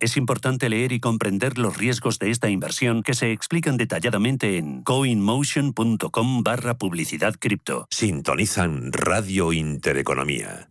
Es importante leer y comprender los riesgos de esta inversión que se explican detalladamente en coinmotion.com barra publicidad cripto. Sintonizan Radio Intereconomía.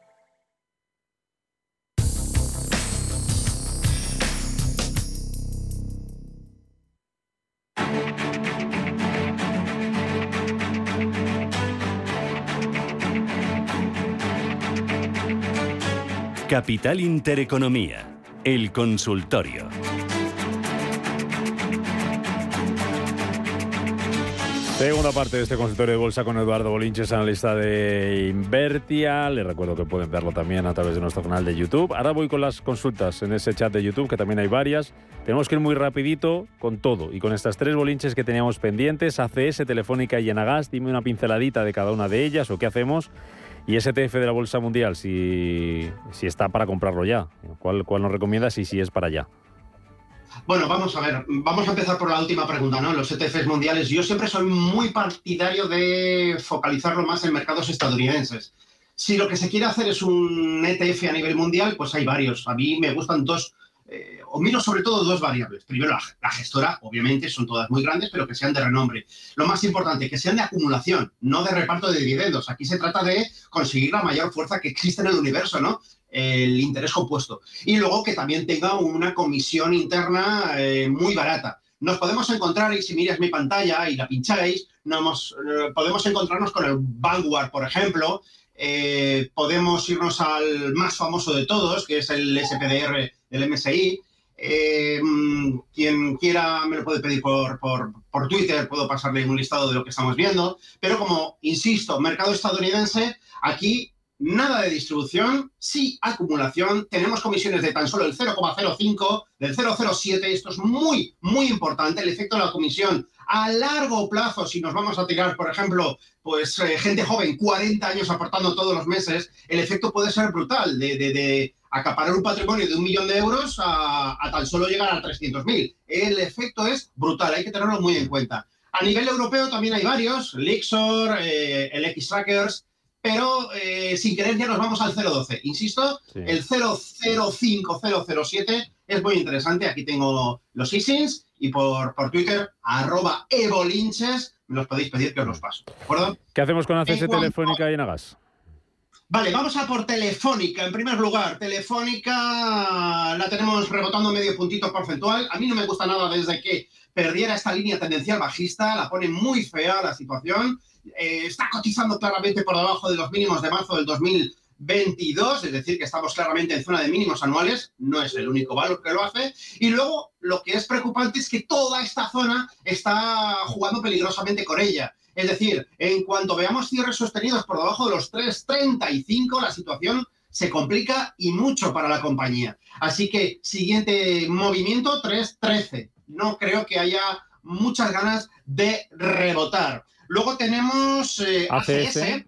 Capital Intereconomía, el consultorio. Segunda parte de este consultorio de bolsa con Eduardo Bolinches, analista de Invertia. Les recuerdo que pueden verlo también a través de nuestro canal de YouTube. Ahora voy con las consultas en ese chat de YouTube, que también hay varias. Tenemos que ir muy rapidito con todo y con estas tres bolinches que teníamos pendientes, ACS, Telefónica y Enagas. Dime una pinceladita de cada una de ellas o qué hacemos. Y STF de la Bolsa Mundial, si, si está para comprarlo ya, ¿cuál, ¿cuál nos recomiendas y si es para ya? Bueno, vamos a ver, vamos a empezar por la última pregunta, ¿no? Los ETFs mundiales. Yo siempre soy muy partidario de focalizarlo más en mercados estadounidenses. Si lo que se quiere hacer es un ETF a nivel mundial, pues hay varios. A mí me gustan dos eh, o miro sobre todo dos variables. Primero, la, gestora, obviamente, son todas muy grandes, pero que sean de renombre. Lo más importante, que sean de acumulación, no de reparto de dividendos. Aquí se trata de conseguir la mayor fuerza que existe en el universo, ¿no? El interés compuesto. Y luego que también tenga una comisión interna eh, muy barata. Nos podemos encontrar, y si miras mi pantalla y la pincháis, nos, eh, podemos encontrarnos con el Vanguard, por ejemplo, podemos irnos al más famoso de todos, que es el SPDR del MSI. Eh, quien quiera me lo puede pedir por, por, por, Twitter, puedo pasarle un listado de lo que estamos viendo. Pero como, insisto, mercado estadounidense, aquí nada de distribución, sí acumulación. Tenemos comisiones de tan solo el 0,05, del 0,07. Esto es muy, muy importante. El efecto de la comisión a largo plazo, si nos vamos a tirar, por ejemplo, pues eh, gente joven, 40 años aportando todos los meses, el efecto puede ser brutal de, de, acaparar un patrimonio de un millón de euros a, tan solo llegar a 300.000. El efecto es brutal, hay que tenerlo muy en cuenta. A nivel europeo también hay varios, Lixor, eh, el X-Trackers, pero eh, sin querer ya nos vamos al 012. Insisto, el 005007 es muy interesante. Aquí tengo los ISINs y por, por Twitter, arroba evolinches, me los podéis pedir que os los paso. ¿De acuerdo? ¿Qué hacemos con ACS Telefónica y Nagas? Vale, vamos a por Telefónica. En primer lugar, Telefónica la tenemos rebotando medio puntito porcentual. A mí no me gusta nada desde que perdiera esta línea tendencial bajista. La pone muy fea la situación. Eh, está cotizando claramente por debajo de los mínimos de marzo del 2022, es decir, que estamos claramente en zona de mínimos anuales, no es el único valor que lo hace. Y luego, lo que es preocupante es que toda esta zona está jugando peligrosamente con ella. Es decir, en cuanto veamos cierres sostenidos por debajo de los 3,35, la situación se complica y mucho para la compañía. Así que siguiente movimiento, 3,13. No creo que haya muchas ganas de rebotar. Luego tenemos eh, ACS.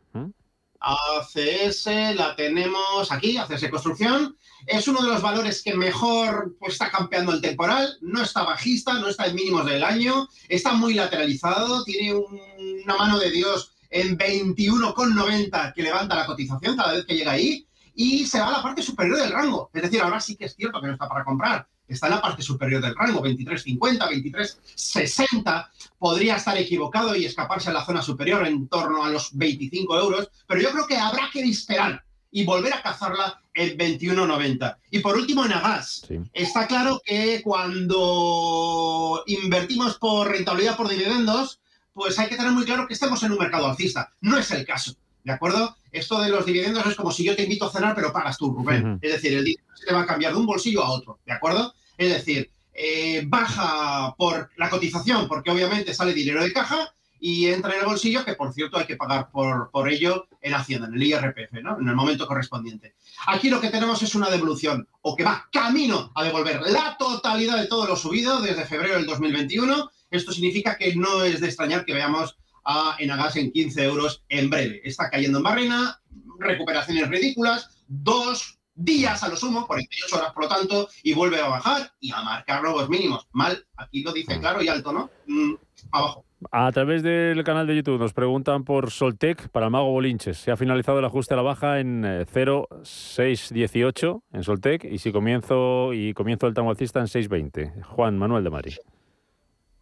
ACS la tenemos aquí, ACS Construcción. Es uno de los valores que mejor pues, está campeando el temporal. No está bajista, no está en mínimos del año. Está muy lateralizado. Tiene una mano de Dios en 21,90 que levanta la cotización cada vez que llega ahí. Y se va a la parte superior del rango. Es decir, ahora sí que es cierto que no está para comprar está en la parte superior del rango, 23.50, 23.60, podría estar equivocado y escaparse a la zona superior en torno a los 25 euros, pero yo creo que habrá que esperar y volver a cazarla en 21.90. Y por último, en Agas. Está claro que cuando invertimos por rentabilidad por dividendos, pues hay que tener muy claro que estamos en un mercado alcista. No es el caso. ¿de acuerdo? Esto de los dividendos es como si yo te invito a cenar, pero pagas tú, Rubén. Es decir, el dinero se te va a cambiar de un bolsillo a otro, ¿de acuerdo? Es decir, eh, baja por la cotización, porque obviamente sale dinero de caja y entra en el bolsillo, que por cierto hay que pagar por, por ello en Hacienda, en el IRPF, ¿no? en el momento correspondiente. Aquí lo que tenemos es una devolución, o que va camino a devolver la totalidad de todo lo subido desde febrero del 2021. Esto significa que no es de extrañar que veamos a Enagas en 15 euros en breve. Está cayendo en barrena, recuperaciones ridículas, dos días a lo sumo, 48 horas por lo tanto, y vuelve a bajar y a marcar nuevos mínimos. Mal, aquí lo dice claro y alto, ¿no? Mm, abajo. A través del canal de YouTube nos preguntan por Soltec para el Mago Bolinches. Se ha finalizado el ajuste a la baja en 0,618 eh, en Soltec y si comienzo y comienzo el alcista en 6,20. Juan Manuel de Mari.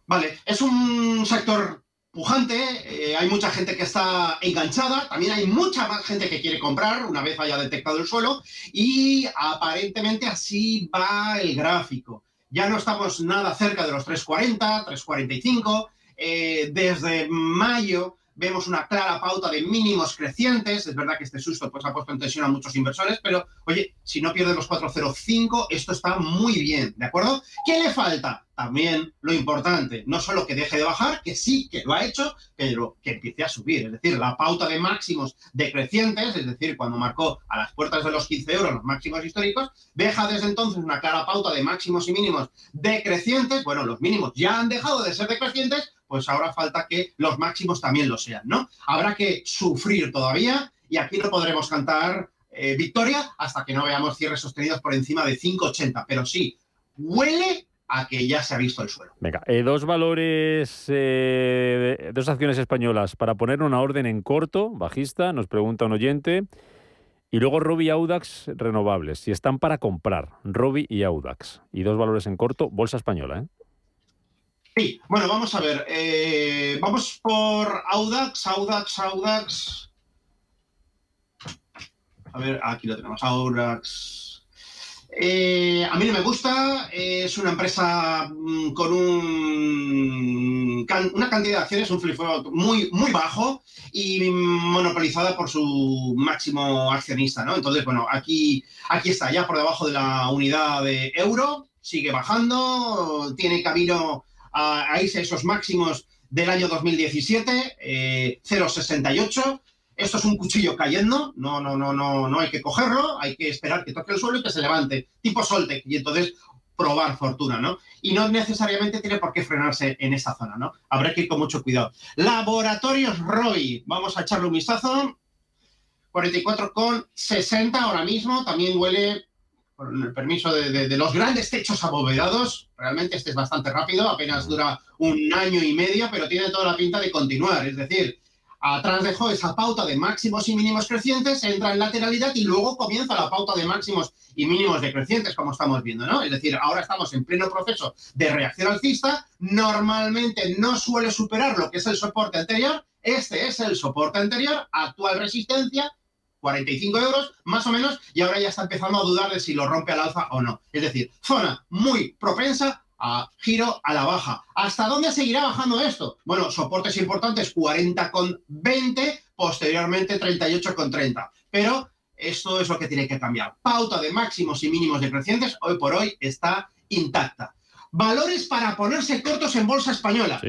Vale, es un sector pujante, eh, hay mucha gente que está enganchada, también hay mucha más gente que quiere comprar una vez haya detectado el suelo y aparentemente así va el gráfico. Ya no estamos nada cerca de los 340, 345, eh, desde mayo vemos una clara pauta de mínimos crecientes. Es verdad que este susto pues, ha puesto en tensión a muchos inversores, pero oye, si no pierde los 405, esto está muy bien, ¿de acuerdo? ¿Qué le falta? También lo importante, no solo que deje de bajar, que sí que lo ha hecho, pero que empiece a subir. Es decir, la pauta de máximos decrecientes, es decir, cuando marcó a las puertas de los 15 euros los máximos históricos, deja desde entonces una clara pauta de máximos y mínimos decrecientes. Bueno, los mínimos ya han dejado de ser decrecientes, pues ahora falta que los máximos también lo sean, ¿no? Habrá que sufrir todavía y aquí no podremos cantar eh, victoria hasta que no veamos cierres sostenidos por encima de 5,80, pero sí, huele a que ya se ha visto el suelo. Venga, eh, dos valores, eh, dos acciones españolas para poner una orden en corto, bajista, nos pregunta un oyente. Y luego Robi y Audax renovables, si están para comprar, Robi y Audax. Y dos valores en corto, bolsa española, ¿eh? Sí, bueno, vamos a ver. Eh, vamos por Audax, Audax, Audax. A ver, aquí lo tenemos, Audax. Eh, a mí no me gusta, es una empresa mm, con un, una cantidad de acciones, un flip muy, muy bajo y monopolizada por su máximo accionista, ¿no? Entonces, bueno, aquí, aquí está, ya por debajo de la unidad de euro, sigue bajando, tiene camino a, esos máximos del año 2017, 0,68. Eh, Esto es un cuchillo cayendo, no, no, no, no, no hay que cogerlo, hay que esperar que toque el suelo y que se levante, tipo Soltec, y entonces probar fortuna, ¿no? Y no necesariamente tiene por qué frenarse en esta zona, ¿no? Habrá que ir con mucho cuidado. Laboratorios Roy, vamos a echarle un vistazo. 44,60 ahora mismo, también huele el permiso de, los grandes techos abovedados, realmente este es bastante rápido, apenas dura un año y medio, pero tiene toda la pinta de continuar. Es decir, atrás dejó esa pauta de máximos y mínimos crecientes, entra en lateralidad y luego comienza la pauta de máximos y mínimos decrecientes, como estamos viendo, ¿no? Es decir, ahora estamos en pleno proceso de reacción alcista, normalmente no suele superar lo que es el soporte anterior, este es el soporte anterior, actual resistencia, 45 euros, más o menos, y ahora ya está empezando a dudar de si lo rompe al alza o no. Es decir, zona muy propensa a giro a la baja. ¿Hasta dónde seguirá bajando esto? Bueno, soportes importantes 40,20, posteriormente 38,30. Pero esto es lo que tiene que cambiar. Pauta de máximos y mínimos decrecientes hoy por hoy está intacta. Valores para ponerse cortos en bolsa española.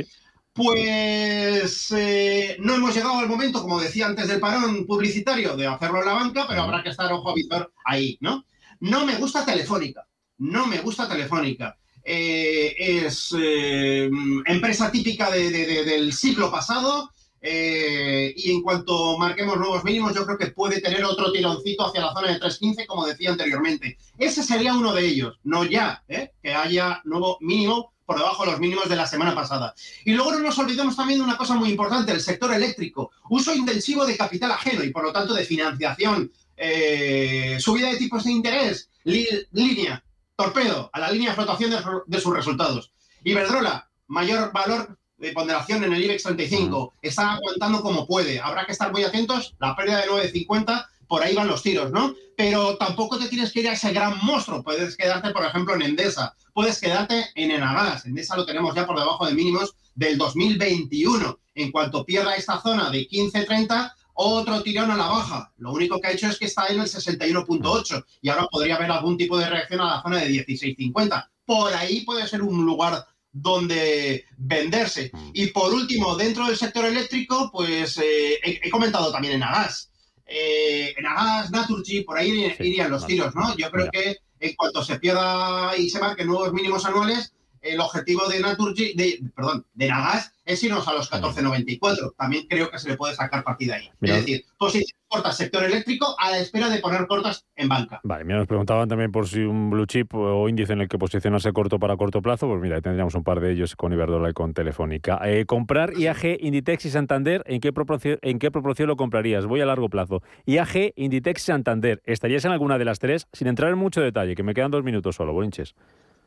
Pues eh, no hemos llegado al momento, como decía antes del parón publicitario, de hacerlo en la banca, pero habrá que estar ojo a visor ahí, ¿no? No me gusta Telefónica, no me gusta Telefónica. Eh, es eh, empresa típica del siglo pasado y en cuanto marquemos nuevos mínimos, yo creo que puede tener otro tironcito hacia la zona de 3.15, como decía anteriormente. Ese sería uno de ellos, no ya, que haya nuevo mínimo por debajo de los mínimos de la semana pasada. Y luego no nos olvidemos también de una cosa muy importante, el sector eléctrico. Uso intensivo de capital ajeno y por lo tanto de financiación, eh, subida de tipos de interés, línea, torpedo, a la línea de flotación de, sus resultados. Iberdrola, mayor valor de ponderación en el IBEX 35, está aguantando como puede. Habrá que estar muy atentos, la pérdida de 9.50 por ahí van los tiros, ¿no? Pero tampoco te tienes que ir a ese gran monstruo. Puedes quedarte, por ejemplo, en Endesa, puedes quedarte en Enagas. Endesa lo tenemos ya por debajo de mínimos del 2021. En cuanto pierda esta zona de 15-30, otro tirón a la baja. Lo único que ha hecho es que está en el 61.8 y ahora podría haber algún tipo de reacción a la zona de 16.50. Por ahí puede ser un lugar donde venderse. Mm. Y por último, dentro del sector eléctrico, pues eh, he, comentado también en Agas. Eh, en Agas, Naturgy, por ahí irían los tiros, ¿no? Yo creo que en cuanto se pierda y se marquen nuevos mínimos anuales, el objetivo de Naturgy, de, perdón, de Nagas es irnos a los 14.94. También creo que se le puede sacar partida ahí. Es decir, posición corta sector eléctrico a la espera de poner cortas en banca. Vale, mira, nos preguntaban también por si un blue chip o índice en el que posicionarse corto para corto plazo. Pues mira, tendríamos un par de ellos con Iberdrola y con Telefónica. Eh, comprar IAG, Inditex y Santander, ¿en qué, proporción, ¿en qué proporción lo comprarías? Voy a largo plazo. IAG, Inditex y Santander. ¿Estarías en alguna de las tres? Sin entrar en mucho detalle, que me quedan dos minutos solo, Bolinches.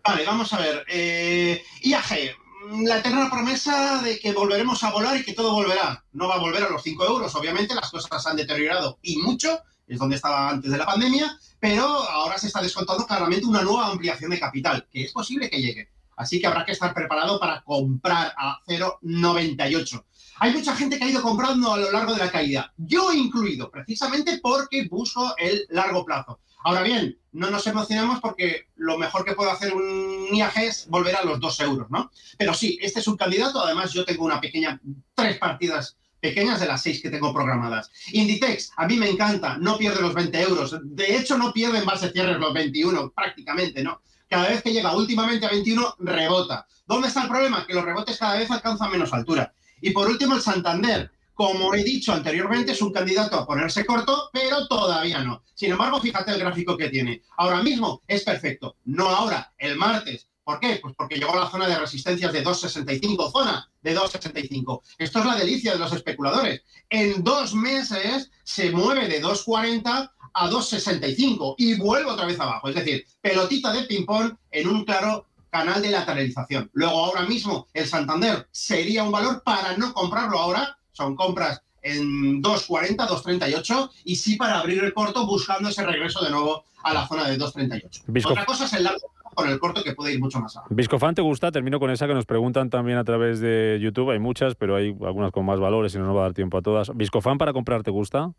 Vale, vamos a ver. Eh, IAG, la eterna promesa de que volveremos a volar y que todo volverá. No va a volver a los 5 euros, obviamente, las cosas han deteriorado y mucho, es donde estaba antes de la pandemia, pero ahora se está descontando claramente una nueva ampliación de capital, que es posible que llegue. Así que habrá que estar preparado para comprar a 0,98. Hay mucha gente que ha ido comprando a lo largo de la caída, yo incluido, precisamente porque busco el largo plazo. Ahora bien, no nos emocionamos porque lo mejor que puede hacer un IAG es volver a los dos euros, ¿no? Pero sí, este es un candidato. Además, yo tengo una pequeña, tres partidas pequeñas de las seis que tengo programadas. Inditex, a mí me encanta, no pierde los 20 euros. De hecho, no pierde en base cierres los 21, prácticamente, ¿no? Cada vez que llega últimamente a 21, rebota. ¿Dónde está el problema? Que los rebotes cada vez alcanzan menos altura. Y por último, el Santander. Como he dicho anteriormente, es un candidato a ponerse corto, pero todavía no. Sin embargo, fíjate el gráfico que tiene. Ahora mismo es perfecto. No ahora, el martes. ¿Por qué? Pues porque llegó a la zona de resistencias de 2,65, zona de 2,65. Esto es la delicia de los especuladores. En dos meses se mueve de 2,40 a 2,65 y vuelve otra vez abajo. Es decir, pelotita de ping-pong en un claro canal de lateralización. Luego, ahora mismo, el Santander sería un valor para no comprarlo ahora son compras en 2.40, 2.38 y sí para abrir el corto buscando ese regreso de nuevo a la zona de 2.38. Otra cosa es el largo con el corto que puede ir mucho más abajo. Viscofan, ¿te gusta? Termino con esa que nos preguntan también a través de YouTube. Hay muchas, pero hay algunas con más valores y no nos va a dar tiempo a todas. ¿Viscofan para comprar te gusta?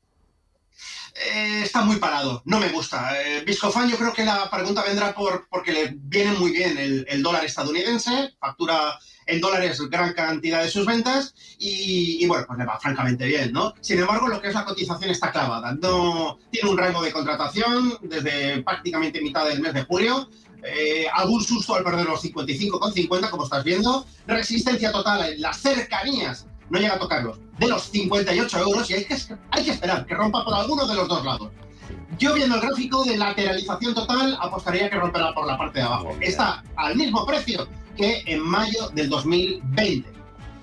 Eh, está muy parado, no me gusta. Eh, Viscofan yo creo que la pregunta vendrá por, porque le viene muy bien el, el dólar estadounidense, factura en dólares gran cantidad de sus ventas y, bueno, pues le va francamente bien, ¿no? Sin embargo, lo que es la cotización está clavada. No, tiene un rango de contratación desde prácticamente mitad del mes de julio. Eh, algún susto al perder los 55,50, como estás viendo. Resistencia total en las cercanías, no llega a tocarlos, de los 58 euros y hay que, hay que esperar que rompa por alguno de los dos lados. Yo viendo el gráfico de lateralización total, apostaría que romperá por la parte de abajo. Está al mismo precio que en mayo del 2020.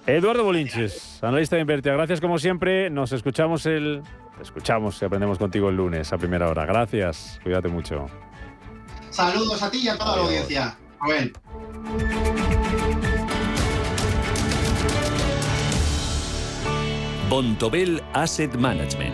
Eduardo Bolinches, analista de Invertia. Gracias como siempre. Nos escuchamos el... Escuchamos y aprendemos contigo el lunes a primera hora. Gracias. Cuídate mucho. Saludos a ti y a toda la audiencia. Amén. Bontobel Asset Management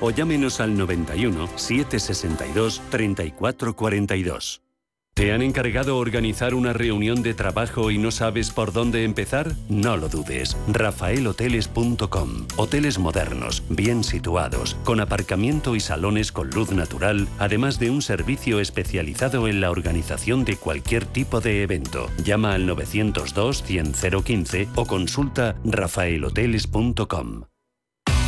o llámenos al 91 762 3442. ¿Te han encargado organizar una reunión de trabajo y no sabes por dónde empezar? No lo dudes. rafaelhoteles.com. Hoteles modernos, bien situados, con aparcamiento y salones con luz natural, además de un servicio especializado en la organización de cualquier tipo de evento. Llama al 902 100 015 o consulta rafaelhoteles.com.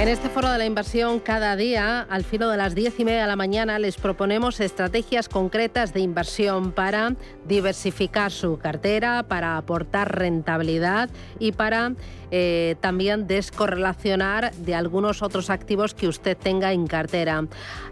En este foro de la inversión, cada día, al filo de las diez y media de la mañana, les proponemos estrategias concretas de inversión para diversificar su cartera, para aportar rentabilidad y para eh, también descorrelacionar de algunos otros activos que usted tenga en cartera.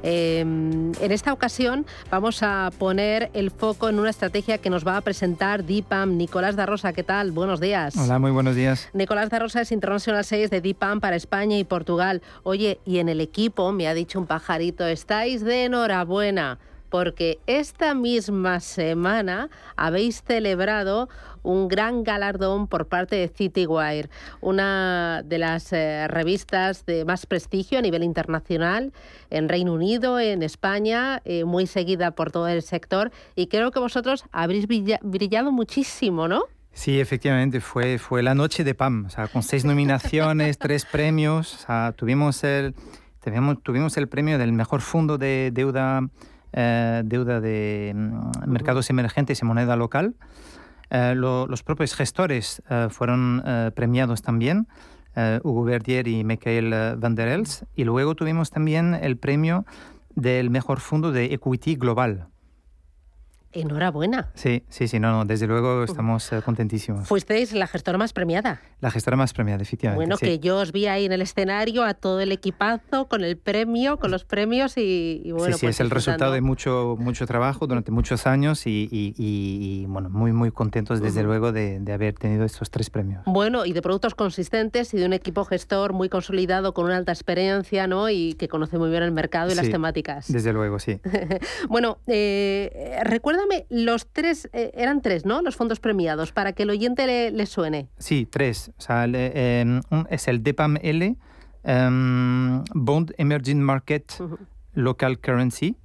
Em, en esta ocasión vamos a poner el foco en una estrategia que nos va a presentar DIPAM. Nicolás da Rosa, ¿qué tal? Buenos días. Hola, muy buenos días. Nicolás da Rosa es International Sales de DIPAM para España y Portugal. Oye, y en el equipo me ha dicho un pajarito, estáis de enhorabuena porque esta misma semana habéis celebrado un gran galardón por parte de CityWire, una de las eh, revistas de más prestigio a nivel internacional en Reino Unido, en España, eh, muy seguida por todo el sector. Y creo que vosotros habréis brillado muchísimo, ¿no? Sí, efectivamente, fue, fue la noche de PAM, o sea, con seis nominaciones, tres premios, o sea, tuvimos el, tuvimos, tuvimos el premio del mejor fondo de deuda, eh, deuda de mm, mercados emergentes y moneda local. Eh, los propios gestores eh, fueron eh, premiados también, Hugo Verdier y Michael Van der Els, y luego tuvimos también el premio del mejor fondo de equity global. Enhorabuena. Sí, sí, sí, no, no desde luego estamos eh, contentísimos. Fuisteis la gestora más premiada. La gestora más premiada, efectivamente. Bueno, que yo os vi ahí en el escenario a todo el equipazo con el premio, con los premios y, bueno. Sí, sí, pues es el resultado de mucho, mucho trabajo durante muchos años y, bueno, muy, muy contentos desde luego de, haber tenido estos tres premios. Bueno, y de productos consistentes y de un equipo gestor muy consolidado con una alta experiencia, ¿no? Y que conoce muy bien el mercado y las temáticas. Desde luego, sí. bueno, eh, recuerda los tres, eh, eran tres, ¿no? Los fondos premiados, para que el oyente le, suene. Sí, tres. O sea, em, es el DEPAM L, em, Bond Emerging Market Local Currency.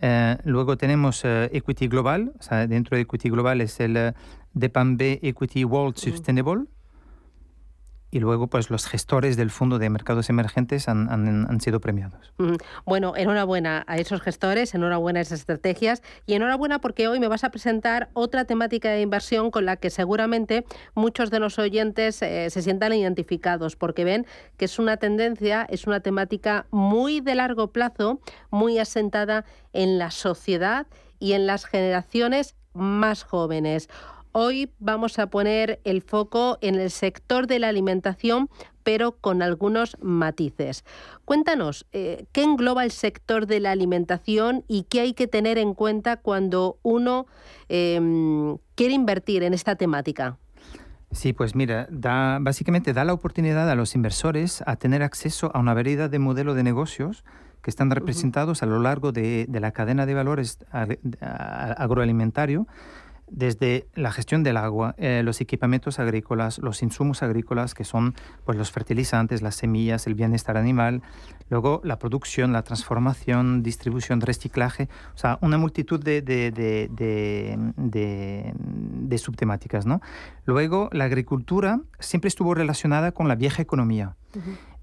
Eh, luego tenemos eh, Equity Global, o sea, dentro de Equity Global es el DEPAM B Equity World Sustainable y luego pues los gestores del Fondo de Mercados Emergentes han, han, sido premiados. Bueno, enhorabuena a esos gestores, enhorabuena a esas estrategias y enhorabuena porque hoy me vas a presentar otra temática de inversión con la que seguramente muchos de los oyentes eh, se sientan identificados porque ven que es una tendencia, es una temática muy de largo plazo, muy asentada en la sociedad y en las generaciones más jóvenes. Hoy vamos a poner el foco en el sector de la alimentación, pero con algunos matices. Cuéntanos, eh, ¿qué engloba el sector de la alimentación y qué hay que tener en cuenta cuando uno em, quiere invertir en esta temática? Sí, pues mira, da, básicamente da la oportunidad a los inversores a tener acceso a una variedad de modelos de negocios que están representados a lo largo de, la cadena de valores agroalimentario desde la gestión del agua, eh, los equipamientos agrícolas, los insumos agrícolas, que son pues, los fertilizantes, las semillas, el bienestar animal, luego la producción, la transformación, distribución, reciclaje, o sea, una multitud de, de, subtemáticas. ¿no? Luego, la agricultura siempre estuvo relacionada con la vieja economía.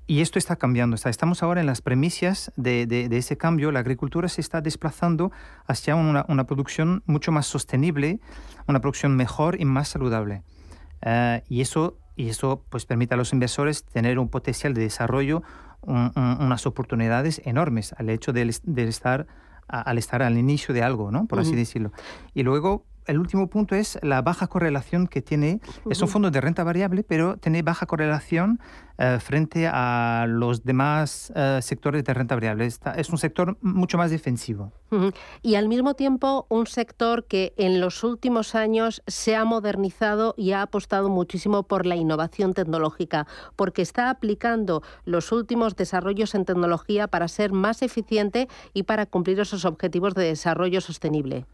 Y esto está cambiando. Estamos ahora en las premisas de, ese cambio. La agricultura se está desplazando hacia una, producción mucho más sostenible, una producción mejor y más saludable. Eh, y eso y eso pues permite a los inversores tener un potencial de desarrollo, unas oportunidades enormes al hecho de, estar al estar al inicio de algo, ¿no? por así decirlo. Y luego el último punto es la baja correlación que tiene. Es un fondo de renta variable, pero tiene baja correlación eh, frente a los demás eh, sectores de renta variable. es un sector mucho más defensivo. Y al mismo tiempo, un sector que en los últimos años se ha modernizado y ha apostado muchísimo por la innovación tecnológica, porque está aplicando los últimos desarrollos en tecnología para ser más eficiente y para cumplir esos objetivos de desarrollo sostenible.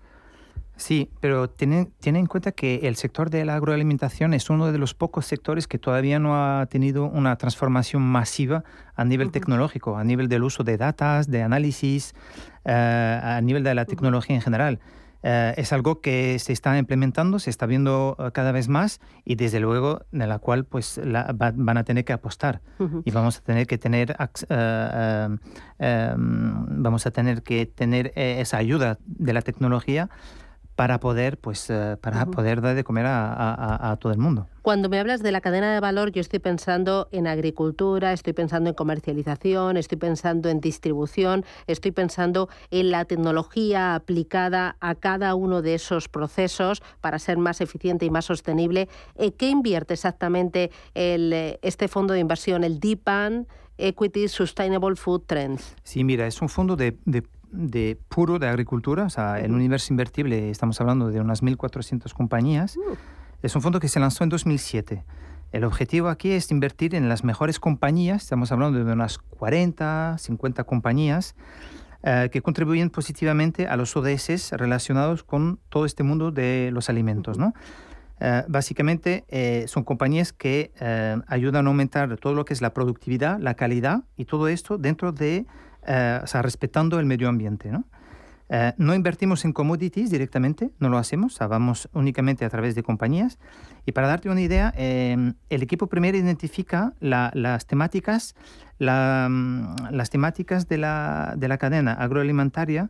Sí, pero tienen, en cuenta que el sector de la agroalimentación es uno de los pocos sectores que todavía no ha tenido una transformación masiva a nivel tecnológico, a nivel del uso de datos, de análisis, eh, a nivel de la tecnología en general. Eh, es algo que se está implementando, se está viendo eh, cada vez más y desde luego de la cual pues van a tener que apostar. Y vamos a tener que tener vamos a tener que tener esa ayuda de la tecnología para poder, pues, eh, para poder dar de comer a, todo el mundo. Cuando me hablas de la cadena de valor, yo estoy pensando en agricultura, estoy pensando en comercialización, estoy pensando en distribución, estoy pensando en la tecnología aplicada a cada uno de esos procesos para ser más eficiente y más sostenible. Eh, ¿Qué invierte exactamente el, eh, este fondo de inversión, el DIPAN? Equity Sustainable Food Trends. Sí, mira, es un fondo de de puro de agricultura, o sea, en Universo Invertible estamos hablando de unas 1.400 compañías. Uh. Es un fondo que se lanzó en 2007. El objetivo aquí es invertir en las mejores compañías, estamos hablando de unas 40, 50 compañías, eh, que contribuyen positivamente a los ODS relacionados con todo este mundo de los alimentos. ¿no? Eh, básicamente eh, son compañías que ayudan a aumentar todo lo que es la productividad, la calidad y todo esto dentro de eh, o sea, respetando el medio ambiente. ¿no? Eh, no invertimos en commodities directamente, no lo hacemos, vamos únicamente a través de compañías. Y para darte una idea, em, el equipo primero identifica las temáticas, mm, las temáticas de la, de la cadena agroalimentaria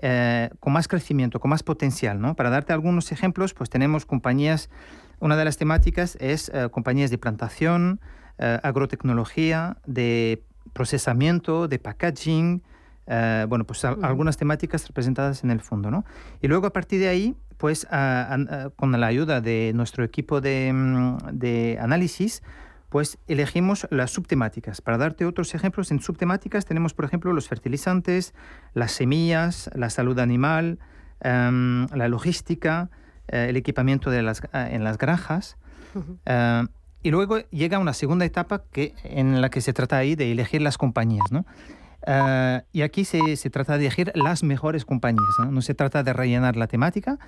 eh, con más crecimiento, con más potencial. ¿no? Para darte algunos ejemplos, pues tenemos compañías, una de las temáticas es compañías de plantación, agrotecnología, de procesamiento, de packaging, eh, bueno, pues algunas temáticas representadas en el fondo, ¿no? Y luego a partir de ahí, pues con la ayuda de nuestro equipo de, mm, de, análisis, pues elegimos las subtemáticas. Para darte otros ejemplos, en subtemáticas tenemos, por ejemplo, los fertilizantes, las semillas, la salud animal, em, la logística, eh, el equipamiento de las, eh, en las granjas. Y luego llega una segunda etapa que, en la que se trata ahí de elegir las compañías, ¿no? Ah, y aquí se, se, trata de elegir las mejores compañías, ¿no? No se trata de rellenar la temática,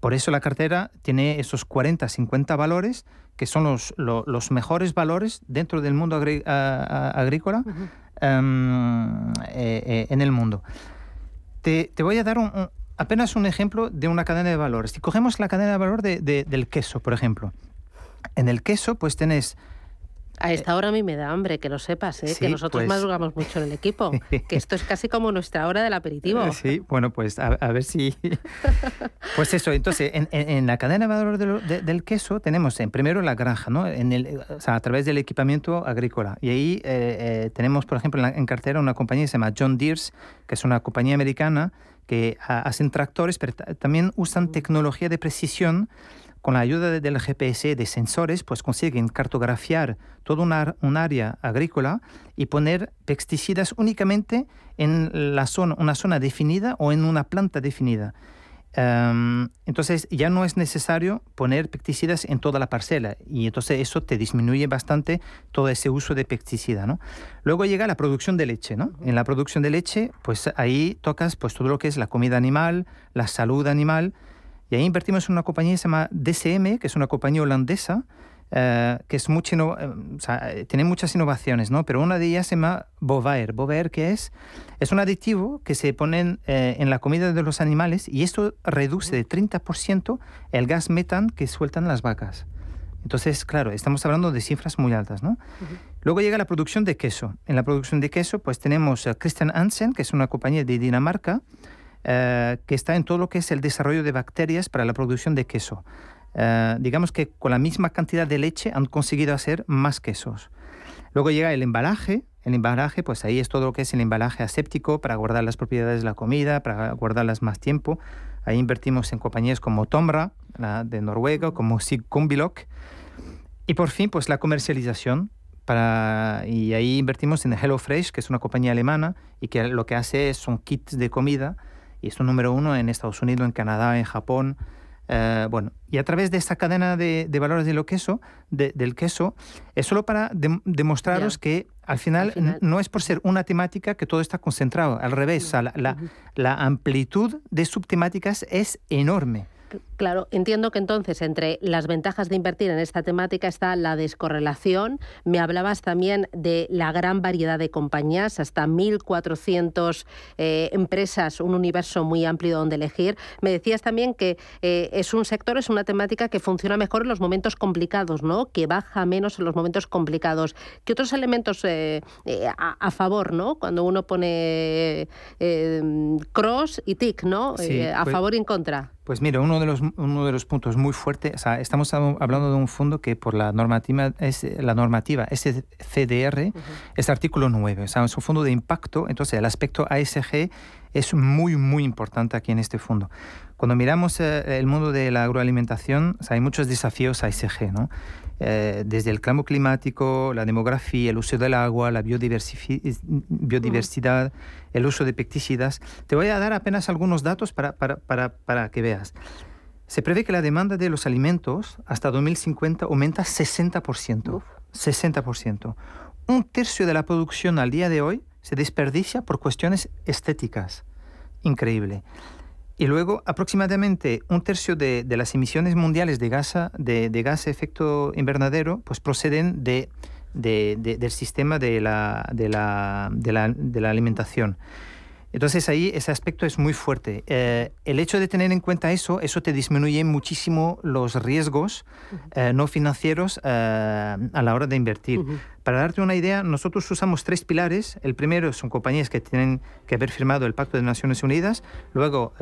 por eso la cartera tiene esos 40, 50 valores que son los, los, mejores valores dentro del mundo agrícola em, eh, eh, en el mundo. Te, te voy a dar un, apenas un ejemplo de una cadena de valores. Si cogemos la cadena de valor de, del queso, por ejemplo, en el queso, pues tenés a esta hora a mí me da hambre, que lo sepas, ¿eh? que nosotros pues... madrugamos mucho en el equipo, que esto es casi como nuestra hora del aperitivo. Sí, bueno, pues a, ver si... Pues eso, entonces, en, la cadena de valor del queso tenemos en primero la granja, ¿no? En el, o sea, a través del equipamiento agrícola. Y ahí eh, eh, tenemos, por ejemplo, en, cartera una compañía que se llama John Deere, que es una compañía americana que hacen tractores, pero también usan mm. tecnología de precisión con la ayuda del GPS, de sensores, pues consiguen cartografiar toda una, un área agrícola y poner pesticidas únicamente en la zona, una zona definida o en una planta definida. Em, entonces ya no es necesario poner pesticidas en toda la parcela y entonces eso te disminuye bastante todo ese uso de pesticida. ¿no? Luego llega la producción de leche. ¿no? En la producción de leche, pues ahí tocas pues, todo lo que es la comida animal, la salud animal y ahí invertimos en una compañía que se llama DCM, que es una compañía holandesa, eh, que es mucho, eh, tiene muchas innovaciones, ¿no? Pero una de ellas se llama Bovaer. Bovaer, que es? Es un aditivo que se pone eh, en la comida de los animales y esto reduce de 30% el gas metán que sueltan las vacas. Entonces, claro, estamos hablando de cifras muy altas, ¿no? Luego llega la producción de queso. En la producción de queso, pues tenemos a Christian Hansen, que es una compañía de Dinamarca, eh, que está en todo lo que es el desarrollo de bacterias para la producción de queso. Eh, digamos que con la misma cantidad de leche han conseguido hacer más quesos. Luego llega el embalaje. El embalaje, pues ahí es todo lo que es el embalaje aséptico para guardar las propiedades de la comida, para guardarlas más tiempo. Ahí invertimos en compañías como Tomra, la de Noruega, como Sig Y por fin, pues la comercialización. Para, y ahí invertimos en HelloFresh, que es una compañía alemana y que lo que hace son kits de comida y es un número uno en Estados Unidos, en Canadá, en Japón. Eh, bueno, y a través de esta cadena de, valores de lo queso, del queso, es solo para demostraros que al final, no es por ser una temática que todo está concentrado, al revés, la amplitud de subtemáticas es enorme. Claro, entiendo que entonces entre las ventajas de invertir en esta temática está la descorrelación. Me hablabas también de la gran variedad de compañías, hasta 1.400 eh, empresas, un universo muy amplio donde elegir. Me decías también que eh, es un sector, es una temática que funciona mejor en los momentos complicados, ¿no? Que baja menos en los momentos complicados. ¿Qué otros elementos eh, a, favor, ¿no? Cuando uno pone cross y tick, ¿no? a pues favor y en contra. Pues mira, uno de los, uno de los puntos muy fuertes, o sea, estamos hablando de un fondo que por la normativa, es, la normativa SCDR es artículo 9, o sea, es un fondo de impacto, entonces el aspecto ASG es muy, muy importante aquí en este fondo. Cuando miramos eh, el mundo de la agroalimentación, hay muchos desafíos ASG, ¿no? Eh, desde el cambio climático, la demografía, el uso del agua, la biodiversidad, el uso de pesticidas. Te voy a dar apenas algunos datos para, para, para, para que veas. Se prevé que la demanda de los alimentos hasta 2050 aumenta 60%. 60%. Un tercio de la producción al día de hoy se desperdicia por cuestiones estéticas. Increíble. Y luego, aproximadamente un tercio de, las emisiones mundiales de gas de, gas efecto invernadero pues proceden de, del sistema de la, de la, de la alimentación. Entonces ahí ese aspecto es muy fuerte. Eh, el hecho de tener en cuenta eso, eso te disminuye muchísimo los riesgos eh, no financieros eh, a la hora de invertir. Para darte una idea, nosotros usamos tres pilares. El primero son compañías que tienen que haber firmado el Pacto de Naciones Unidas. Luego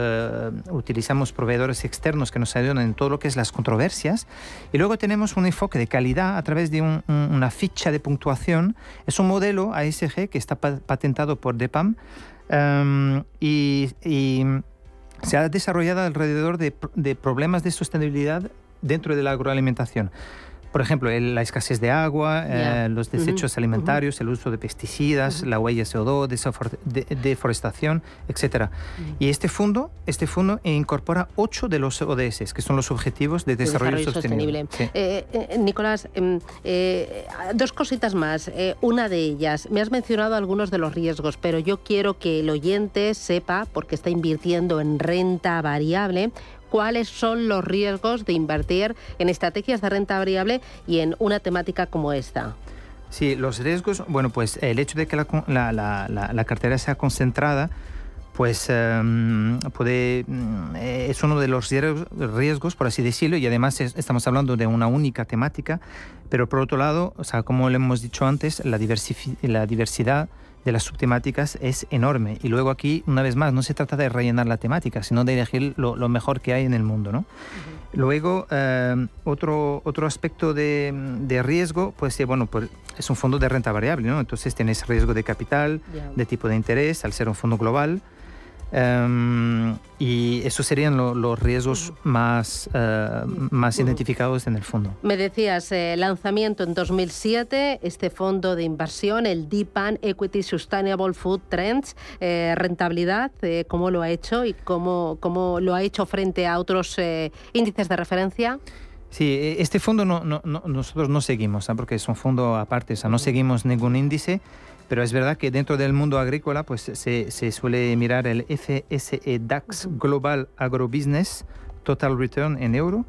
utilizamos proveedores externos que nos ayudan en todo lo que es las controversias. Y luego tenemos un enfoque de calidad a través de una ficha de puntuación. Es un modelo ASG que está patentado por DEPAM. Em, y, se ha desarrollado alrededor de, de problemas de sostenibilidad dentro de la agroalimentación. Por ejemplo, la escasez de agua, eh, los desechos alimentarios, el uso de pesticidas, la huella CO2, deforestación, etc. Y este fondo, este fondo incorpora ocho de los ODS, que son los Objetivos de Desarrollo, Sostenible. Eh, eh, Nicolás, em, dos cositas más. una de ellas, me has mencionado algunos de los riesgos, pero yo quiero que el oyente sepa, porque está invirtiendo en renta variable, cuáles son los riesgos de invertir en estrategias de renta variable y en una temática como esta. Sí, los riesgos, bueno, pues el hecho de que la, cartera sea concentrada, pues em, puede, mm, es uno de los riesgos, por así decirlo, y además estamos hablando de una única temática, pero por otro lado, o sea, como le hemos dicho antes, la, la diversidad de las subtemáticas es enorme. Y luego aquí, una vez más, no se trata de rellenar la temática, sino de elegir lo, mejor que hay en el mundo. ¿no? Luego, eh, otro, otro aspecto de, de riesgo, pues, bueno, pues es un fondo de renta variable, ¿no? Entonces tienes riesgo de capital, de tipo de interés, al ser un fondo global. Em, y esos serían los riesgos más, eh, más identificados en el fondo. Me decías, eh, lanzamiento en 2007, este fondo de inversión, el DIPAN Equity Sustainable Food Trends, eh, rentabilidad, ¿cómo lo ha hecho y cómo, cómo lo ha hecho frente a otros índices de referencia? Sí, e, este fondo no, no, nosotros no seguimos, porque es un fondo aparte, o sea, no seguimos ningún índice. Pero es verdad que dentro del mundo agrícola pues se, se suele mirar el FSE DAX Global Agrobusiness Total Return en euro.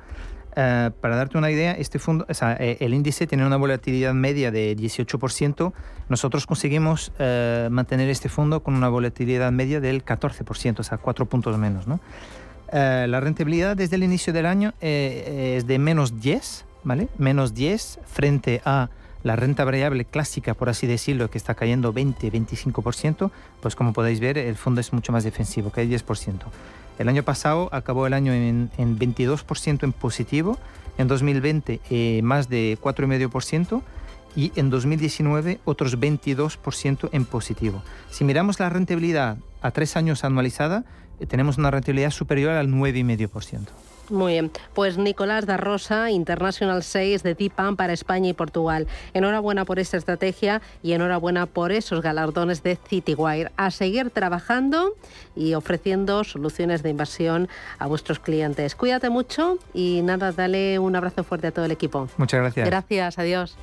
Eh, para darte una idea, este fondo, o sea, eh, el índice tiene una volatilidad media de 18%. Nosotros conseguimos uh, mantener este fondo con una volatilidad media del 14%, o sea, 4 puntos menos. ¿no? la rentabilidad desde el inicio del año es de menos 10, ¿vale? Menos 10 frente a la renta variable clásica, por así decirlo, que está cayendo 20-25%, pues como podéis ver, el fondo es mucho más defensivo, que hay 10%. El año pasado acabó el año en, 22% en positivo, en 2020 eh, más de 4,5% y en 2019 otros 22% en positivo. Si miramos la rentabilidad a tres años anualizada, eh, tenemos una rentabilidad superior al 9,5%. Muy bien. Pues Nicolás da Rosa, International 6 de DIPAM para España y Portugal. Enhorabuena por esta estrategia y enhorabuena por esos galardones de Citywire. A seguir trabajando y ofreciendo soluciones de inversión a vuestros clientes. Cuídate mucho y nada, dale un abrazo fuerte a todo el equipo. Muchas gracias. Gracias, adiós.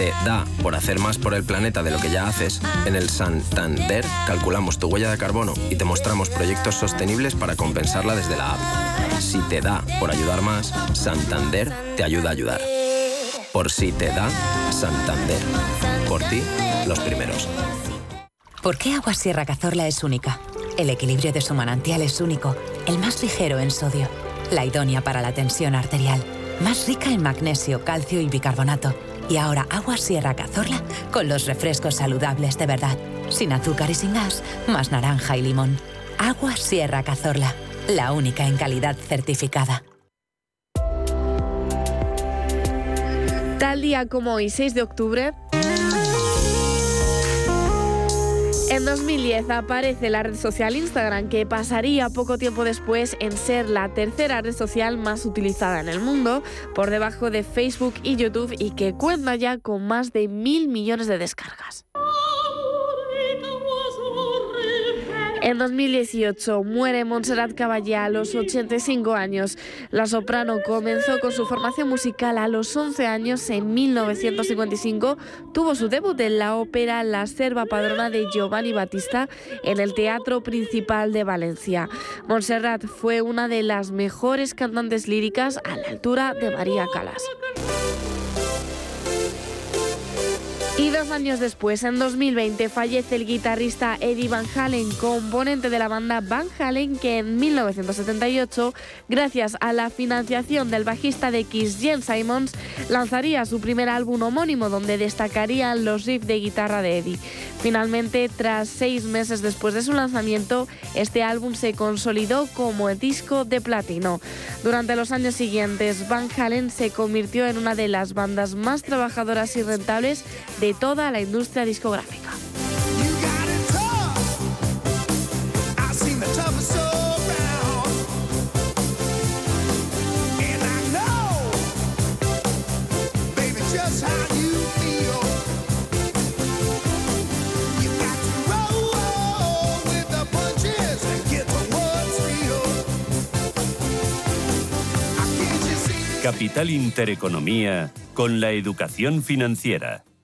Te da por hacer más por el planeta de lo que ya haces, en el Santander calculamos tu huella de carbono y te mostramos proyectos sostenibles para compensarla desde la app. Si te da por ayudar más, Santander te ayuda a ayudar. Por si te da, Santander. Por ti, los primeros. ¿Por qué Agua Sierra Cazorla es única? El equilibrio de su manantial es único, el más ligero en sodio, la idónea para la tensión arterial, más rica en magnesio, calcio y bicarbonato y ahora agua Sierra Cazorla con los refrescos saludables de verdad. Sin azúcar y sin gas, más naranja y limón. Agua Sierra Cazorla, la única en calidad certificada. Tal día como hoy, 6 de octubre, En 2010 aparece la red social Instagram, que pasaría poco tiempo después en ser la tercera red social más utilizada en el mundo, por debajo de Facebook y YouTube, y que cuenta ya con más de mil millones de descargas. En 2018 muere Montserrat Caballé a los 85 años. La soprano comenzó con su formación musical a los 11 años. En 1955 tuvo su debut en la ópera La Serva Padrona de Giovanni Battista en el Teatro Principal de Valencia. Montserrat fue una de las mejores cantantes líricas a la altura de María Calas. Y dos años después, en 2020, fallece el guitarrista Eddie Van Halen, componente de la banda Van Halen, que en 1978, gracias a la financiación del bajista de Kiss, Jen Simons, lanzaría su primer álbum homónimo donde destacarían los riffs de guitarra de Eddie. Finalmente, tras seis meses después de su lanzamiento, este álbum se consolidó como el disco de platino. Durante los años siguientes, Van Halen se convirtió en una de las bandas más trabajadoras y rentables de toda la industria discográfica. Capital Intereconomía con la educación financiera.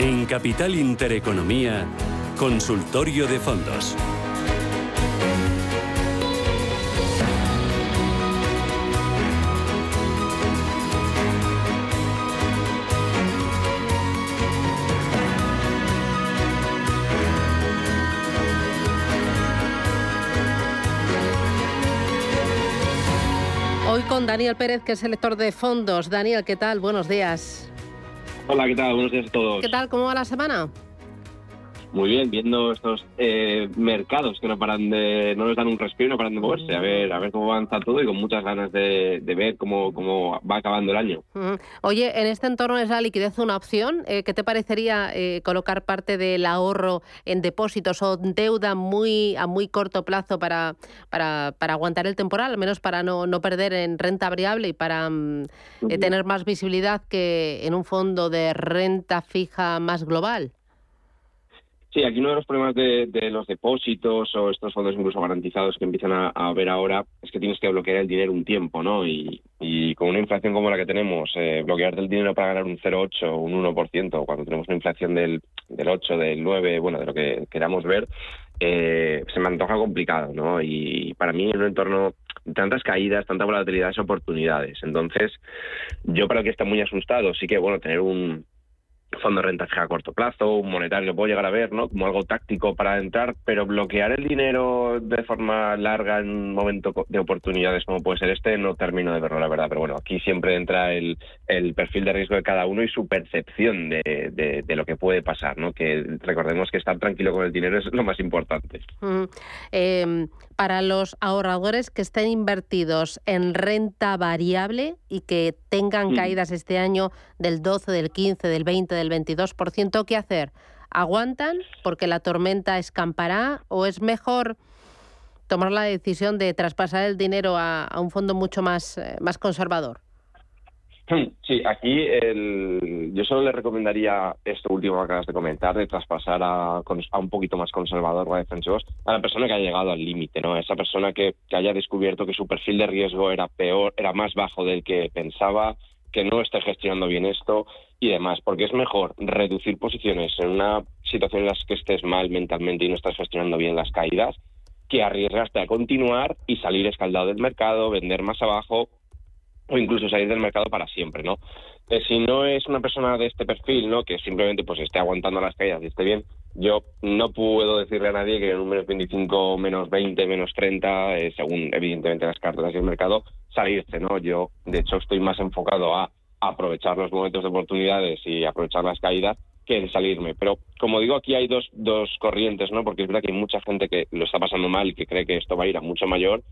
En Capital Intereconomía, Consultorio de Fondos. Hoy con Daniel Pérez, que es el lector de fondos. Daniel, ¿qué tal? Buenos días. Hola, ¿qué tal? Buenos días a todos. ¿Qué tal? ¿Cómo va la semana? Muy bien, viendo estos eh, mercados que no paran de, no nos dan un respiro, no paran de moverse, a ver, a ver cómo avanza todo y con muchas ganas de, ver cómo, cómo va acabando el año. Oye, en este entorno es la liquidez una opción. Eh, ¿Qué te parecería eh, colocar parte del ahorro en depósitos o deuda muy a muy corto plazo para, para, para aguantar el temporal, al menos para no, no perder en renta variable y para mm, tener más visibilidad que en un fondo de renta fija más global? Sí, aquí uno de los problemas de, los depósitos o estos fondos incluso garantizados que empiezan a, ver ahora es que tienes que bloquear el dinero un tiempo, ¿no? Y, con una inflación como la que tenemos, eh, bloquearte el dinero para ganar un 0,8 o un 1%, cuando tenemos una inflación del, del 8, del 9, bueno, de lo que queramos ver, eh, se me antoja complicado, ¿no? Y para mí en un entorno tantas caídas, tanta volatilidad es oportunidades. Entonces, yo para el que está muy asustado, sí que, bueno, tener un fondo de renta fija a corto plazo, un monetario puedo llegar a ver, ¿no? Como algo táctico para entrar, pero bloquear el dinero de forma larga en un momento de oportunidades como puede ser este, no termino de verlo, la verdad. Pero bueno, aquí siempre entra el, el perfil de riesgo de cada uno y su percepción de, de, lo que puede pasar, ¿no? Que recordemos que estar tranquilo con el dinero es lo más importante. Em, para los ahorradores que estén invertidos en renta variable y que tengan caídas este año del 12, del 15, del 20, del 22%, ¿qué hacer? ¿Aguantan porque la tormenta escampará o es mejor tomar la decisión de traspasar el dinero a, un fondo mucho más, eh, más conservador? Sí, aquí el, yo solo le recomendaría esto último que acabas de comentar, de traspasar a, un poquito más conservador a defensivos, a la persona que ha llegado al límite, ¿no? Esa persona que, que, haya descubierto que su perfil de riesgo era peor, era más bajo del que pensaba, que no esté gestionando bien esto y demás, porque es mejor reducir posiciones en una situación en la que estés mal mentalmente y no estás gestionando bien las caídas, que arriesgarte a continuar y salir escaldado del mercado, vender más abajo o incluso salir del mercado para siempre, ¿no? Eh, si no es una persona de este perfil, ¿no? Que simplemente pues esté aguantando las caídas y esté bien, yo no puedo decirle a nadie que en un menos 25, menos 20, menos 30, eh, según evidentemente las cartas y el mercado, salirse, ¿no? Yo, de hecho, estoy más enfocado a aprovechar los momentos de oportunidades y aprovechar las caídas en salirme. Pero, como digo, aquí hay dos, dos corrientes, ¿no? Porque es verdad que hay mucha gente que lo está pasando mal y que cree que esto va a ir a mucho mayor,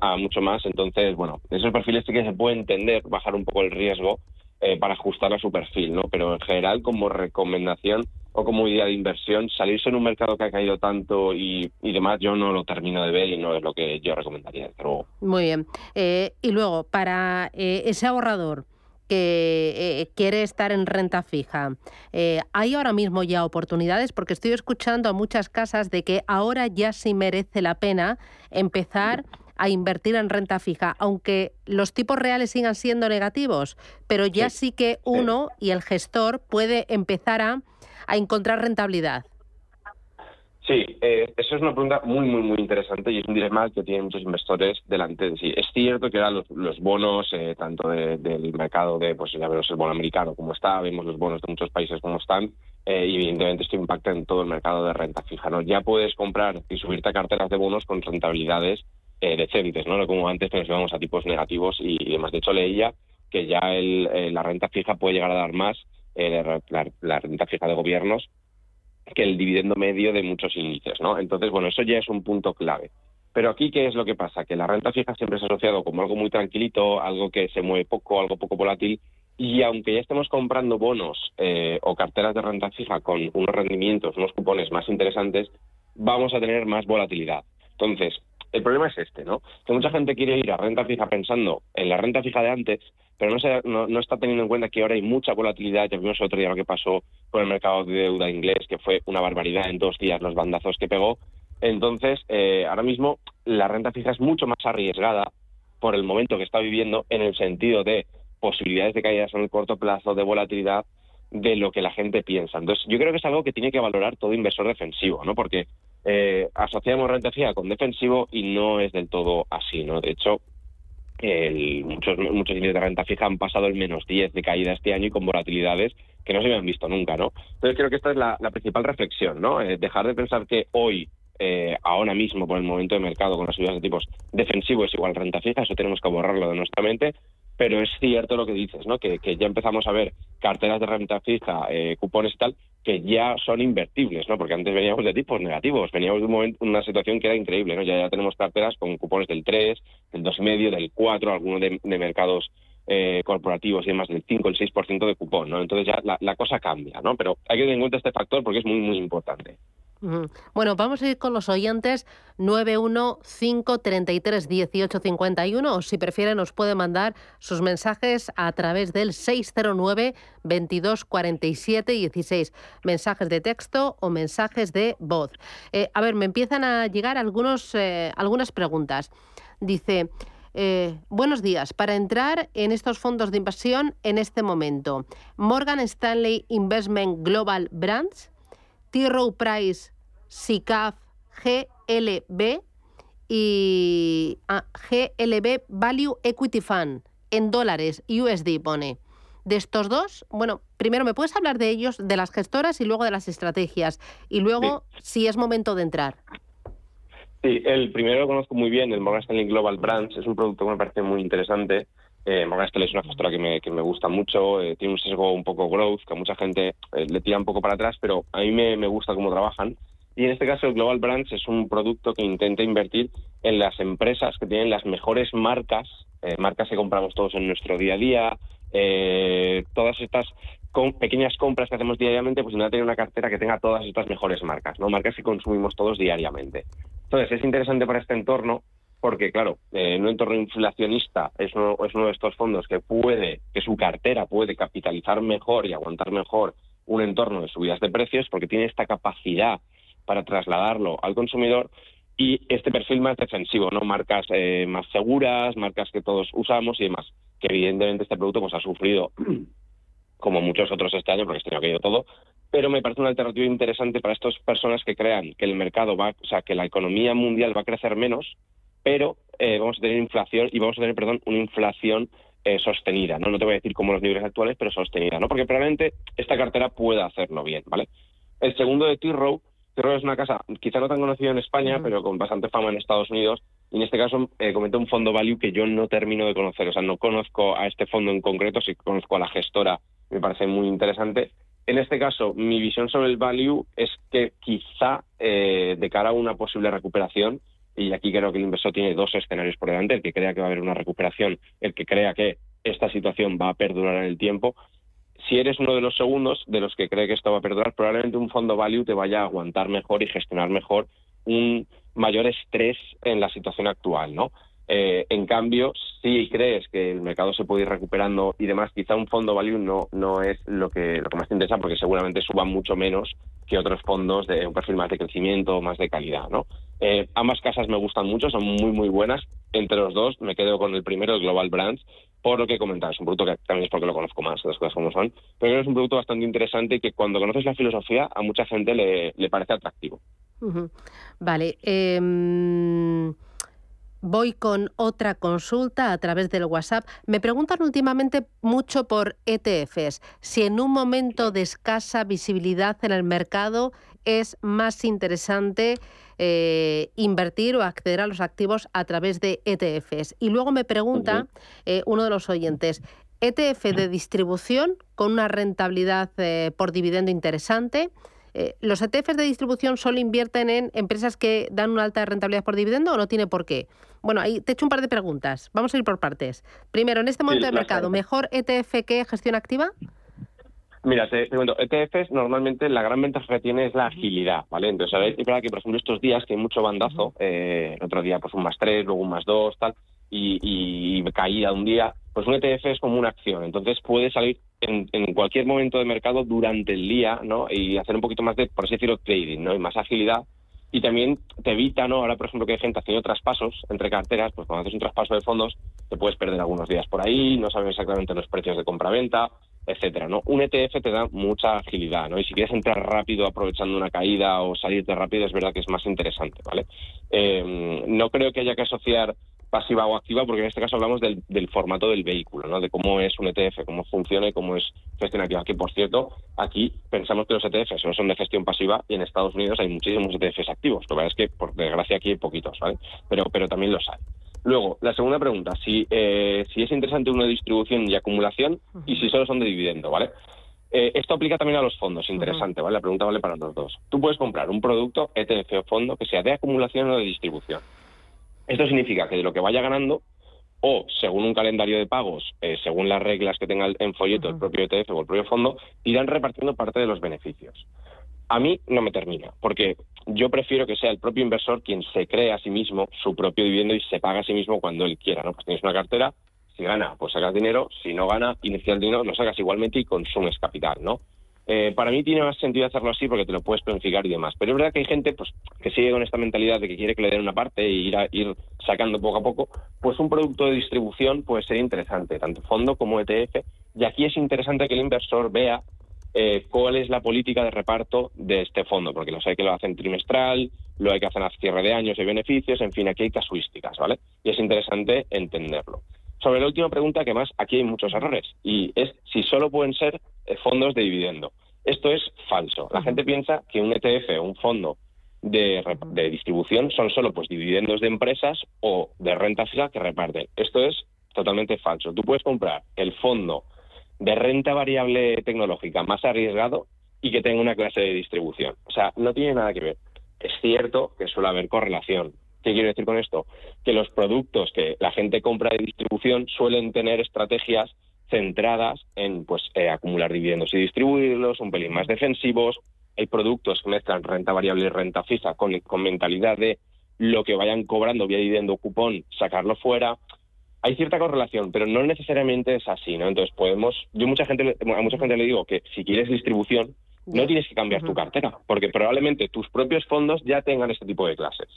a mucho más. Entonces, bueno, esos perfiles sí que se puede entender, bajar un poco el riesgo eh, para ajustar a su perfil, ¿no? Pero en general, como recomendación o como idea de inversión, salirse en un mercado que ha caído tanto y, demás, yo no lo termino de ver y no es lo que yo recomendaría, Muy bien. Eh, y luego, para eh, ese ahorrador, que quiere estar en renta fija. ¿Hay ahora mismo ya oportunidades? Porque estoy escuchando a muchas casas de que ahora ya sí merece la pena empezar a invertir en renta fija, aunque los tipos reales sigan siendo negativos, pero ya sí, que uno y el gestor puede empezar a, encontrar rentabilidad. Sí, eh, eso es una pregunta muy, muy, muy interesante y es un dilema que tienen muchos inversores delante de sí. Es cierto que ahora los, bonos, eh, tanto del mercado de, pues ya vemos el bono americano como está, vemos los bonos de muchos países como están, eh, y evidentemente esto impacta en todo el mercado de renta fija. ¿no? Ya puedes comprar y subirte a carteras de bonos con rentabilidades eh, decentes, ¿no? como antes que nos íbamos a tipos negativos y, demás. De hecho, leía que ya eh, la renta fija puede llegar a dar más, eh, la, renta fija de gobiernos, que el dividendo medio de muchos índices. ¿no? Entonces, bueno, eso ya es un punto clave. Pero aquí, ¿qué es lo que pasa? Que la renta fija siempre se ha asociado como algo muy tranquilito, algo que se mueve poco, algo poco volátil, y aunque ya estemos comprando bonos o carteras de renta fija con unos rendimientos, unos cupones más interesantes, vamos a tener más volatilidad. Entonces, el problema es este, ¿no? Que mucha gente quiere ir a renta fija pensando en la renta fija de antes, pero no, se, no, está teniendo en cuenta que ahora hay mucha volatilidad. Ya vimos el otro día lo que pasó con el mercado de deuda inglés, que fue una barbaridad en dos días los bandazos que pegó. Entonces, eh, ahora mismo la renta fija es mucho más arriesgada por el momento que está viviendo en el sentido de posibilidades de caídas en el corto plazo, de volatilidad, de lo que la gente piensa. Entonces, yo creo que es algo que tiene que valorar todo inversor defensivo, ¿no? Porque eh, asociamos renta fija con defensivo y no es del todo así, ¿no? De hecho, muchos muchos de renta fija han pasado el menos 10 de caída este año y con volatilidades que no se habían visto nunca, ¿no? Entonces creo que esta es la, principal reflexión, ¿no? Eh, dejar de pensar que hoy eh, ahora mismo por el momento de mercado con las subidas de tipos defensivos es igual renta fija, eso tenemos que borrarlo de nuestra mente, pero es cierto lo que dices, ¿no? Que, ya empezamos a ver carteras de renta fija, eh, cupones y tal, que ya son invertibles, ¿no? Porque antes veníamos de tipos negativos, veníamos de un momento, una situación que era increíble, ¿no? Ya, ya tenemos carteras con cupones del 3, del 2,5, del 4, algunos de, mercados eh, corporativos y demás del 5, el 6% de cupón, ¿no? Entonces ya la, la, cosa cambia, ¿no? Pero hay que tener en cuenta este factor porque es muy, muy importante. Bueno, vamos a ir con los oyentes 915331851 o si prefieren nos puede mandar sus mensajes a través del 609 2247 16. Mensajes de texto o mensajes de voz. Eh, a ver, me empiezan a llegar algunos, eh, algunas preguntas. Dice... Eh, buenos días. Para entrar en estos fondos de inversión en este momento, Morgan Stanley Investment Global Brands, T. Rowe Price SICAF GLB y ah, GLB Value Equity Fund en dólares, USD pone. De estos dos, bueno, primero me puedes hablar de ellos, de las gestoras y luego de las estrategias. Y luego, si es momento de entrar. Sí, el primero lo conozco muy bien, el Morgan Stanley Global Brands. Es un producto que me parece muy interesante. Eh, Morgan Stanley es una gestora que me, que me gusta mucho, eh, tiene un sesgo un poco growth, que a mucha gente eh, le tira un poco para atrás, pero a mí me, me gusta cómo trabajan. Y en este caso el Global Brands es un producto que intenta invertir en las empresas que tienen las mejores marcas, eh, marcas que compramos todos en nuestro día a día, eh, todas estas pequeñas compras que hacemos diariamente, pues intenta tener una cartera que tenga todas estas mejores marcas, no marcas que consumimos todos diariamente. Entonces es interesante para este entorno porque, claro, eh, en un entorno inflacionista es uno, es uno de estos fondos que puede, que su cartera puede capitalizar mejor y aguantar mejor un entorno de subidas de precios porque tiene esta capacidad para trasladarlo al consumidor y este perfil más defensivo, ¿no? Marcas eh, más seguras, marcas que todos usamos y demás. Que evidentemente este producto pues ha sufrido, como muchos otros este año, porque este año ha caído todo, pero me parece una alternativa interesante para estas personas que crean que el mercado va, o sea, que la economía mundial va a crecer menos, pero eh, vamos a tener inflación y vamos a tener, perdón, una inflación eh, sostenida, ¿no? No te voy a decir como los niveles actuales, pero sostenida, ¿no? Porque probablemente esta cartera pueda hacerlo bien, ¿vale? El segundo de T-Row Cerro es una casa quizá no tan conocida en España, pero con bastante fama en Estados Unidos. Y en este caso eh, comento un fondo value que yo no termino de conocer. O sea, no conozco a este fondo en concreto, sí conozco a la gestora, me parece muy interesante. En este caso, mi visión sobre el value es que quizá eh, de cara a una posible recuperación, y aquí creo que el inversor tiene dos escenarios por delante, el que crea que va a haber una recuperación, el que crea que esta situación va a perdurar en el tiempo, si eres uno de los segundos de los que cree que esto va a perdurar, probablemente un fondo value te vaya a aguantar mejor y gestionar mejor un mayor estrés en la situación actual, ¿no? Eh, en cambio, si crees que el mercado se puede ir recuperando y demás, quizá un fondo value no, no es lo que, lo más te interesa porque seguramente suba mucho menos que otros fondos de un perfil más de crecimiento, más de calidad, ¿no? Eh, ambas casas me gustan mucho, son muy, muy buenas. Entre los dos me quedo con el primero, el Global Brands, por lo que comentabas. Un producto que también es porque lo conozco más, las cosas como son. Pero es un producto bastante interesante que cuando conoces la filosofía a mucha gente le, le parece atractivo. Vale. Em, voy con otra consulta a través del WhatsApp. Me preguntan últimamente mucho por ETFs. Si en un momento de escasa visibilidad en el mercado es más interesante eh, invertir o acceder a los activos a través de ETFs. Y luego me pregunta eh, uno de los oyentes, ETF de distribución con una rentabilidad eh, por dividendo interesante. ¿Los ETFs de distribución solo invierten en empresas que dan una alta rentabilidad por dividendo o no tiene por qué? Bueno, ahí te he hecho un par de preguntas. Vamos a ir por partes. Primero, en este momento de mercado, ¿mejor ETF que gestión activa? Mira, te, cuento, ETFs normalmente la gran ventaja que tiene es la agilidad, ¿vale? Entonces, es verdad que, por ejemplo, estos días que hay mucho bandazo, eh, el otro día pues un más tres, luego un más dos, tal, y, y caída un día, pues un ETF es como una acción, entonces puede salir en, en, cualquier momento de mercado durante el día, ¿no? Y hacer un poquito más de, por así decirlo, trading, ¿no? Y más agilidad. Y también te evita, ¿no? Ahora, por ejemplo, que hay gente haciendo traspasos entre carteras, pues cuando haces un traspaso de fondos, te puedes perder algunos días por ahí, no sabes exactamente los precios de compra-venta, etcétera, ¿no? Un ETF te da mucha agilidad, ¿no? Y si quieres entrar rápido aprovechando una caída o salirte rápido, es verdad que es más interesante, ¿vale? Eh, no creo que haya que asociar pasiva o activa, porque en este caso hablamos del, formato del vehículo, ¿no? de cómo es un ETF, cómo funciona y cómo es gestión activa. Aquí, por cierto, aquí pensamos que los ETFs son de gestión pasiva y en Estados Unidos hay muchísimos ETFs activos. Lo que es que, por desgracia, aquí hay poquitos, ¿vale? Pero, pero también los hay. Luego, la segunda pregunta, si, eh, si es interesante una distribución y acumulación y si solo son de dividendo, ¿vale? Eh, esto aplica también a los fondos, interesante, ¿vale? La pregunta vale para los dos. Tú puedes comprar un producto ETF o fondo que sea de acumulación o de distribución. Esto significa que de lo que vaya ganando, o según un calendario de pagos, eh, según las reglas que tenga en folleto el propio ETF o el propio fondo, irán repartiendo parte de los beneficios. A mí no me termina, porque yo prefiero que sea el propio inversor quien se cree a sí mismo su propio dividendo y se paga a sí mismo cuando él quiera, ¿no? Pues tienes una cartera, si gana, pues sacas dinero, si no gana, inicial dinero, lo sacas igualmente y consumes capital, ¿no? Eh, para mí tiene más sentido hacerlo así porque te lo puedes planificar y demás. Pero es verdad que hay gente pues, que sigue con esta mentalidad de que quiere que le den una parte e ir, a, ir sacando poco a poco. Pues un producto de distribución puede ser interesante, tanto fondo como ETF. Y aquí es interesante que el inversor vea eh, cuál es la política de reparto de este fondo, porque lo sé que lo hacen trimestral, lo hay que hacer a cierre de años y beneficios, en fin, aquí hay casuísticas, ¿vale? Y es interesante entenderlo. Sobre la última pregunta, que más aquí hay muchos errores, y es si solo pueden ser eh, fondos de dividendo. Esto es falso. La gente piensa que un ETF o un fondo de, distribución son solo pues dividendos de empresas o de renta fija que reparten. Esto es totalmente falso. Tú puedes comprar el fondo de renta variable tecnológica más arriesgado y que tenga una clase de distribución. O sea, no tiene nada que ver. Es cierto que suele haber correlación, ¿Qué quiero decir con esto? Que los productos que la gente compra de distribución suelen tener estrategias centradas en pues eh, acumular dividendos y distribuirlos, un pelín más defensivos. Hay productos que mezclan renta variable y renta fija con, con mentalidad de lo que vayan cobrando vía dividendo cupón, sacarlo fuera. Hay cierta correlación, pero no necesariamente es así, ¿no? Entonces podemos, yo mucha gente, a mucha gente le digo que si quieres distribución, no tienes que cambiar tu cartera, porque probablemente tus propios fondos ya tengan este tipo de clases.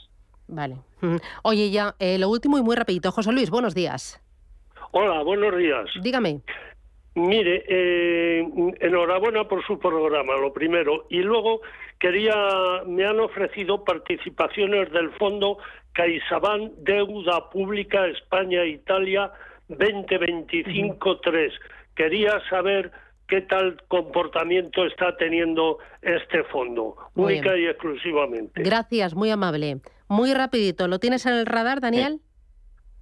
Vale. Oye, ya, eh, lo último y muy rapidito. José Luis, buenos días. Hola, buenos días. Dígame. Mire, eh, enhorabuena por su programa, lo primero. Y luego quería, me han ofrecido participaciones del fondo CaixaBank Deuda Pública España-Italia 2025-3. Quería saber qué tal comportamiento está teniendo este fondo, única y exclusivamente. Gracias, muy amable. Muy rapidito, ¿lo tienes en el radar, Daniel?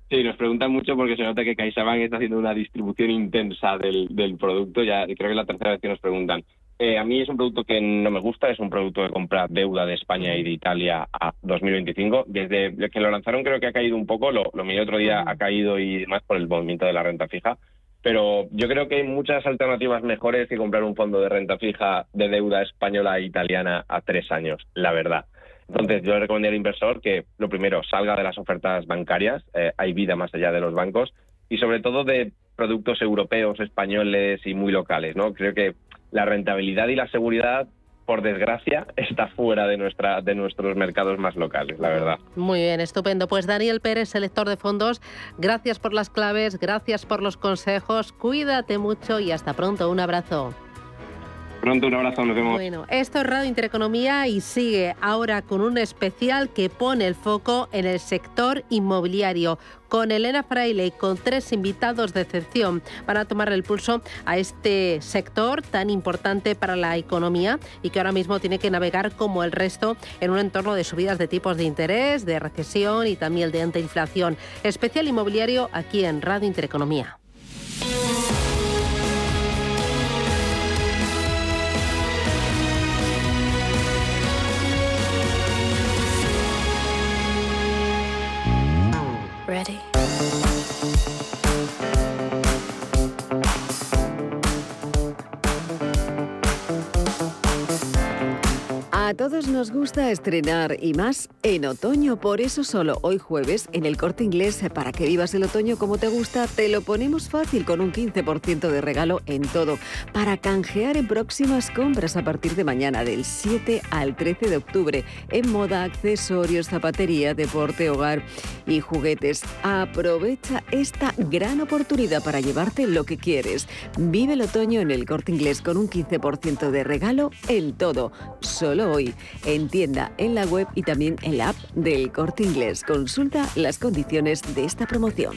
Sí, nos preguntan mucho porque se nota que CaixaBank está haciendo una distribución intensa del, del producto. Ya creo que es la tercera vez que nos preguntan. Eh, a mí es un producto que no me gusta, es un producto de compra deuda de España y de Italia a 2025. Desde que lo lanzaron creo que ha caído un poco, lo, lo miré otro día, ha caído y más por el movimiento de la renta fija. Pero yo creo que hay muchas alternativas mejores que comprar un fondo de renta fija de deuda española e italiana a tres años, la verdad. Entonces, yo le recomendaría al inversor que, lo primero, salga de las ofertas bancarias, eh, hay vida más allá de los bancos, y sobre todo de productos europeos, españoles y muy locales. ¿no? Creo que la rentabilidad y la seguridad por desgracia, está fuera de, nuestra, de nuestros mercados más locales, la verdad. Muy bien, estupendo. Pues Daniel Pérez, selector de fondos, gracias por las claves, gracias por los consejos, cuídate mucho y hasta pronto. Un abrazo un abrazo, nos vemos. Bueno, esto es Radio Intereconomía y sigue ahora con un especial que pone el foco en el sector inmobiliario. Con Elena Fraile y con tres invitados de excepción van a tomar el pulso a este sector tan importante para la economía y que ahora mismo tiene que navegar como el resto en un entorno de subidas de tipos de interés, de recesión y también de antiinflación. Especial inmobiliario aquí en Radio Intereconomía. Ready. A todos nos gusta estrenar y más en otoño, por eso solo hoy jueves en el corte inglés, para que vivas el otoño como te gusta, te lo ponemos fácil con un 15% de regalo en todo, para canjear en próximas compras a partir de mañana del 7 al 13 de octubre, en moda, accesorios, zapatería, deporte, hogar y juguetes. Aprovecha esta gran oportunidad para llevarte lo que quieres. Vive el otoño en el corte inglés con un 15% de regalo en todo, solo hoy en en la web y también en la app del Corte Inglés. Consulta las condiciones de esta promoción.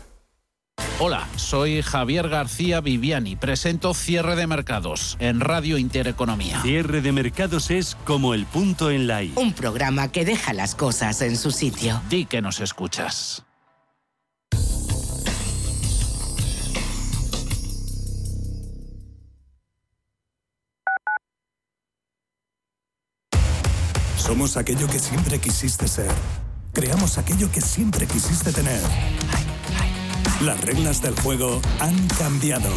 Hola, soy Javier García Viviani. Presento Cierre de Mercados en Radio Intereconomía. Cierre de Mercados es como el punto en la I. Un programa que deja las cosas en su sitio. Di que nos escuchas. Somos aquello que siempre quisiste ser. Creamos aquello que siempre quisiste tener. Las reglas del juego han cambiado.